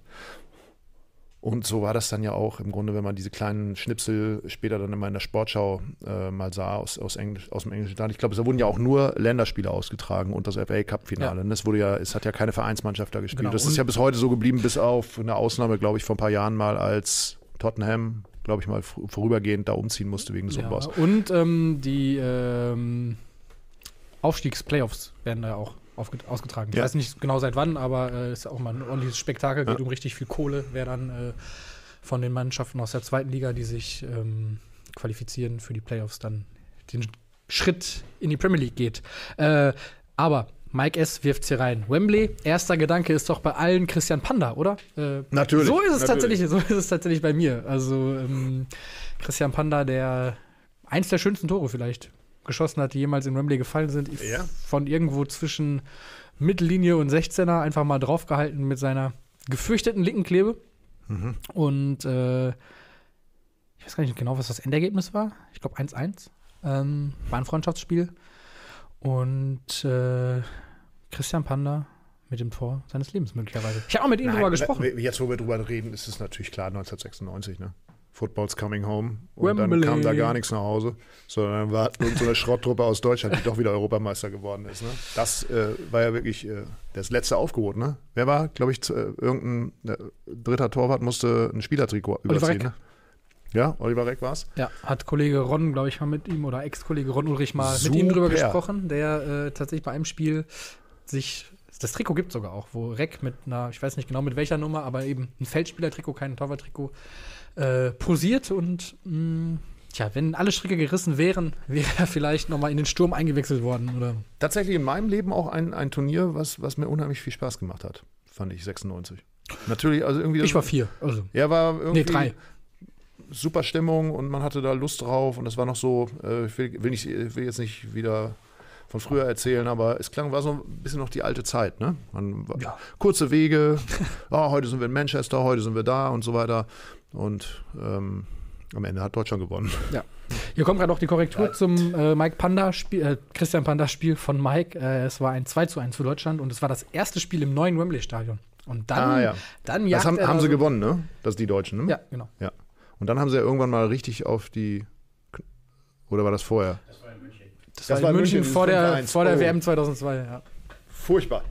Und so war das dann ja auch im Grunde, wenn man diese kleinen Schnipsel später dann immer in der Sportschau äh, mal sah aus, aus, Englisch, aus dem englischen Land. Ich glaube, da wurden ja auch nur Länderspiele ausgetragen und das FA Cup-Finale. Ja. Es wurde ja, es hat ja keine Vereinsmannschaft da gespielt. Genau. Das ist ja bis heute so geblieben, bis auf eine Ausnahme, glaube ich, vor ein paar Jahren mal, als Tottenham, glaube ich, mal vorübergehend da umziehen musste wegen des Ja, Umbaus. und ähm, die ähm, Aufstiegsplayoffs werden da auch ausgetragen. Ich Ja. weiß nicht genau seit wann, aber es äh, ist auch mal ein ordentliches Spektakel, geht Ja. um richtig viel Kohle, wer dann äh, von den Mannschaften aus der zweiten Liga, die sich ähm, qualifizieren für die Playoffs, dann den Schritt in die Premier League geht. Äh, aber Mike S. wirft hier rein. Wembley, erster Gedanke ist doch bei allen Christian Panda, oder? Äh, Natürlich, So ist es natürlich. tatsächlich, so ist es tatsächlich bei mir. Also ähm, Christian Panda, der eins der schönsten Tore vielleicht geschossen hat, die jemals in Wembley gefallen sind. Ja. Von irgendwo zwischen Mittellinie und 16er einfach mal draufgehalten mit seiner gefürchteten linken Klebe. Mhm. Und äh, ich weiß gar nicht genau, was das Endergebnis war. Ich glaube 1-1. Ähm, war ein Freundschaftsspiel. Und äh, Christian Panda mit dem Tor seines Lebens möglicherweise. Ich habe auch mit ihm Nein, drüber gesprochen. Jetzt, wo wir drüber reden, ist es natürlich klar 1996, ne? Football's coming home. Und Wembley. dann kam da gar nichts nach Hause, sondern dann war so eine Schrotttruppe aus Deutschland, die doch wieder Europameister geworden ist. Ne? Das äh, war ja wirklich äh, das letzte Aufgebot. Ne? Wer war, glaube ich, äh, irgendein äh, dritter Torwart musste ein Spielertrikot Oliver überziehen. Reck. Ne? Ja, Oliver Reck war's. Ja, hat Kollege Ron, glaube ich, mal mit ihm oder Ex-Kollege Ron Ulrich mal mit Super. ihm drüber gesprochen, der äh, tatsächlich bei einem Spiel sich, das Trikot gibt sogar auch, wo Reck mit einer, ich weiß nicht genau mit welcher Nummer, aber eben ein Feldspielertrikot, kein Torwarttrikot, äh, posiert und mh, tja, wenn alle Stricke gerissen wären, wäre er vielleicht nochmal in den Sturm eingewechselt worden oder Tatsächlich in meinem Leben auch ein, ein Turnier, was, was mir unheimlich viel Spaß gemacht hat, fand ich 96. Natürlich, also irgendwie. ich war vier, also Ja, war irgendwie. nee, drei. super Stimmung und man hatte da Lust drauf und es war noch so, äh, ich will, will, nicht, ich will jetzt nicht wieder von früher erzählen, aber es klang, war so ein bisschen noch die alte Zeit, ne? Man, Ja. Kurze Wege, ah, heute sind wir in Manchester, heute sind wir da und so weiter und ähm, am Ende hat Deutschland gewonnen. Hier kommt gerade auch die Korrektur zum äh, Mike Panda Spiel, äh, Christian Panda Spiel von Mike. Äh, es war ein 2 zu 1 für Deutschland und es war das erste Spiel im neuen Wembley Stadion. Und dann, Ah, ja. dann Das haben, haben sie so- gewonnen, ne? Das die Deutschen, ne? Ja, genau. ja. Und dann haben sie ja irgendwann mal richtig auf die, oder war das vorher? Das, Das war in war München, München, vor der, 5-1. vor der Oh. WM 2002. Ja. Furchtbar.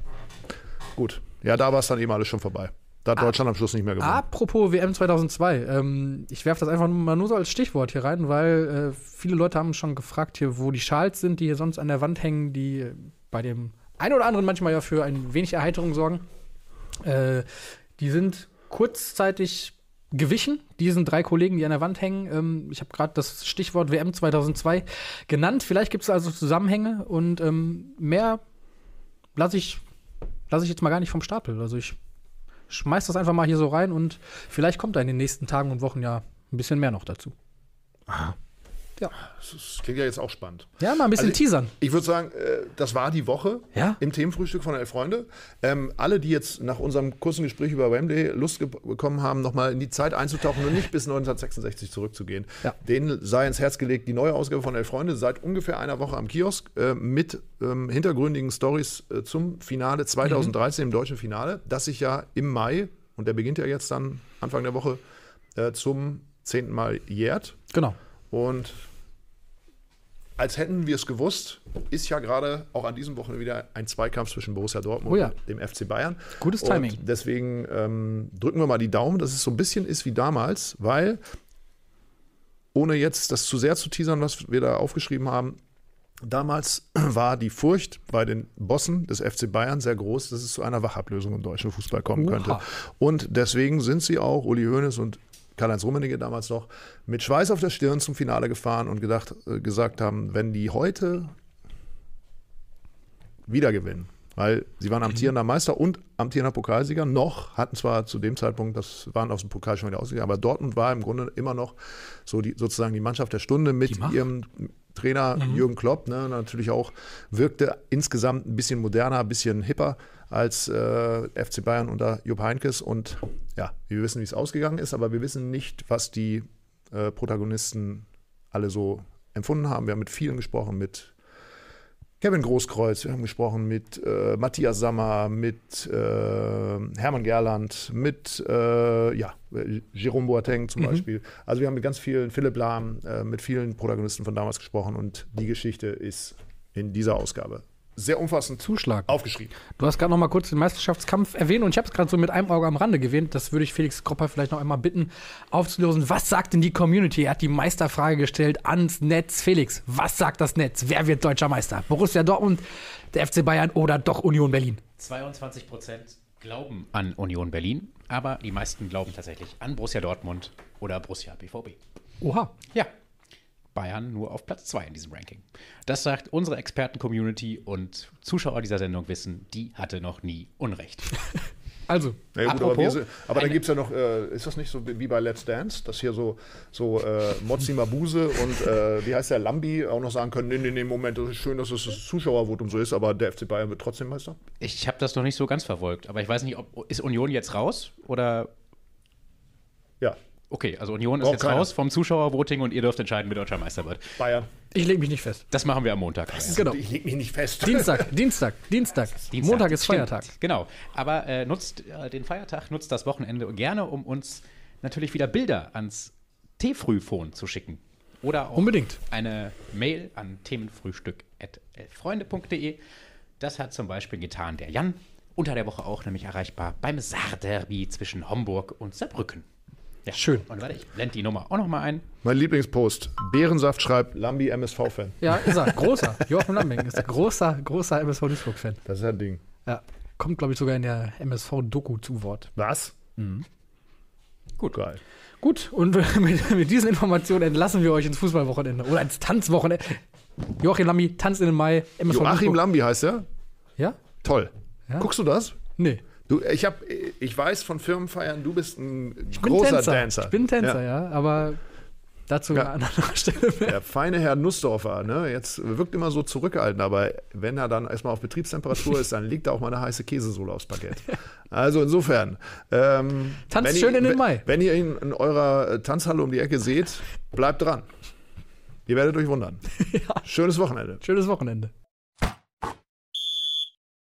Gut, ja, da war es dann eben alles schon vorbei. Da hat Ah. Deutschland am Schluss nicht mehr gewonnen. Apropos WM 2002, ähm, ich werfe das einfach mal nur so als Stichwort hier rein, weil äh, viele Leute haben schon gefragt hier, wo die Schals sind, die hier sonst an der Wand hängen, die äh, bei dem einen oder anderen manchmal ja für ein wenig Erheiterung sorgen. Äh, die sind kurzzeitig gewichen, diesen drei Kollegen, die an der Wand hängen. Ähm, ich habe gerade das Stichwort WM 2002 genannt. Vielleicht gibt es also Zusammenhänge und ähm, mehr lasse ich, lass ich jetzt mal gar nicht vom Stapel. Also ich schmeiß das einfach mal hier so rein und vielleicht kommt da in den nächsten Tagen und Wochen ja ein bisschen mehr noch dazu. Das, ist- klingt ja jetzt auch spannend. Ja, mal ein bisschen Also teasern. Ich würde sagen, äh, das war die Woche Ja. im Themenfrühstück von Elf Freunde. Ähm, alle, die jetzt nach unserem kurzen Gespräch über Wembley Lust bekommen haben, nochmal in die Zeit einzutauchen und nicht bis 1966 zurückzugehen, Ja. denen sei ins Herz gelegt, die neue Ausgabe von Elf Freunde seit ungefähr einer Woche am Kiosk äh, mit ähm, hintergründigen Stories äh, zum Finale 2013, im deutschen Finale, das sich ja im Mai, und der beginnt ja jetzt dann Anfang der Woche, äh, zum zehnten Mal jährt. Genau. Und als hätten wir es gewusst, ist ja gerade auch an diesem Wochenende wieder ein Zweikampf zwischen Borussia Dortmund Oh ja. und dem FC Bayern. Gutes Timing. Und deswegen ähm, drücken wir mal die Daumen, dass es so ein bisschen ist wie damals, weil, ohne jetzt das zu sehr zu teasern, was wir da aufgeschrieben haben, damals war die Furcht bei den Bossen des FC Bayern sehr groß, dass es zu einer Wachablösung im deutschen Fußball kommen Oha. könnte. Und deswegen sind sie auch, Uli Hoeneß und Karl-Heinz Rummenigge damals noch, mit Schweiß auf der Stirn zum Finale gefahren und gedacht, äh, gesagt haben, wenn die heute wieder gewinnen, weil sie waren amtierender Meister und amtierender Pokalsieger, noch, hatten zwar zu dem Zeitpunkt, das waren aus dem Pokal schon wieder ausgegangen, aber Dortmund war im Grunde immer noch so die, sozusagen die Mannschaft der Stunde mit ihrem Trainer Jürgen Klopp, ne, natürlich auch wirkte insgesamt ein bisschen moderner, ein bisschen hipper als äh, FC Bayern unter Jupp Heynckes und ja, wir wissen, wie es ausgegangen ist, aber wir wissen nicht, was die äh, Protagonisten alle so empfunden haben. Wir haben mit vielen gesprochen, mit Kevin Großkreuz, wir haben gesprochen mit äh, Matthias Sammer, mit äh, Hermann Gerland, mit äh, ja, Jerome Boateng zum mhm. Beispiel. Also wir haben mit ganz vielen, Philipp Lahm, äh, mit vielen Protagonisten von damals gesprochen und die Geschichte ist in dieser Ausgabe sehr umfassend Zuschlag aufgeschrieben. Du hast gerade noch mal kurz den Meisterschaftskampf erwähnt und ich habe es gerade so mit einem Auge am Rande gewähnt. Das würde ich Felix Kropper vielleicht noch einmal bitten aufzulösen. Was sagt denn die Community? Er hat die Meisterfrage gestellt ans Netz. Felix, was sagt das Netz? Wer wird deutscher Meister? Borussia Dortmund, der FC Bayern oder doch Union Berlin? 22 Prozent glauben an Union Berlin, aber die meisten glauben tatsächlich an Borussia Dortmund oder Borussia BVB. Oha. Ja, Bayern nur auf Platz 2 in diesem Ranking. Das sagt unsere Experten-Community und Zuschauer dieser Sendung wissen, die hatte noch nie Unrecht. Also, ja, gut, aber, sind, aber dann gibt es ja noch, äh, ist das nicht so wie bei Let's Dance, dass hier so, so äh, Mozzi Mabuse und äh, wie heißt der Lambi auch noch sagen können, nee, nee, nee, Moment, das ist schön, dass es das Zuschauervotum so ist, aber der FC Bayern wird trotzdem Meister? Ich habe das noch nicht so ganz verfolgt, aber ich weiß nicht, ob ist Union jetzt raus oder ja. Okay, also Union ist Braucht jetzt keiner. raus vom Zuschauervoting und ihr dürft entscheiden, wer deutscher Meister wird. Bayern. Ich lege mich nicht fest. Das machen wir am Montag. Genau. Ich lege mich nicht fest. Dienstag, Dienstag, Dienstag. Dienstag. Montag ist Stimmt. Feiertag. Genau. Aber äh, nutzt äh, den Feiertag, nutzt das Wochenende gerne, um uns natürlich wieder Bilder ans T-Frühphone zu schicken. Oder auch Unbedingt. eine Mail an themenfrühstück.elfreunde.de. Das hat zum Beispiel getan der Jan. Unter der Woche auch nämlich erreichbar beim Saarderby zwischen Homburg und Saarbrücken. Ja. Schön. Und warte, ich blende die Nummer auch noch mal ein. Mein Lieblingspost. Bärensaft schreibt Lambi MSV-Fan. Ja, ist er. Großer. Joachim Lambing ist ein großer, großer MSV Duisburg-Fan. Das ist ein Ding. Ja. Kommt, glaube ich, sogar in der MSV-Doku zu Wort. Was? Mhm. Gut. Geil. Gut, und mit, mit, diesen Informationen entlassen wir euch ins Fußballwochenende oder ins Tanzwochenende. Joachim Lambi, Tanz in den Mai. MSV Joachim Duisburg. Lambi heißt er? Ja? Toll. Ja? Guckst du das? Nee. Du, ich, hab, ich weiß von Firmenfeiern, du bist ein großer Tänzer. Dancer. Ich bin Tänzer, ja, ja aber dazu ja. an anderer Stelle mehr. Der feine Herr Nussdorfer, ne, jetzt wirkt immer so zurückgehalten, aber wenn er dann erstmal auf Betriebstemperatur ist, dann liegt da auch mal eine heiße Käsesohle aufs Parkett. Also insofern. Ähm, Tanzt schön ihr, in den Mai. Wenn ihr ihn in eurer Tanzhalle um die Ecke seht, bleibt dran. Ihr werdet euch wundern. ja. Schönes Wochenende. Schönes Wochenende.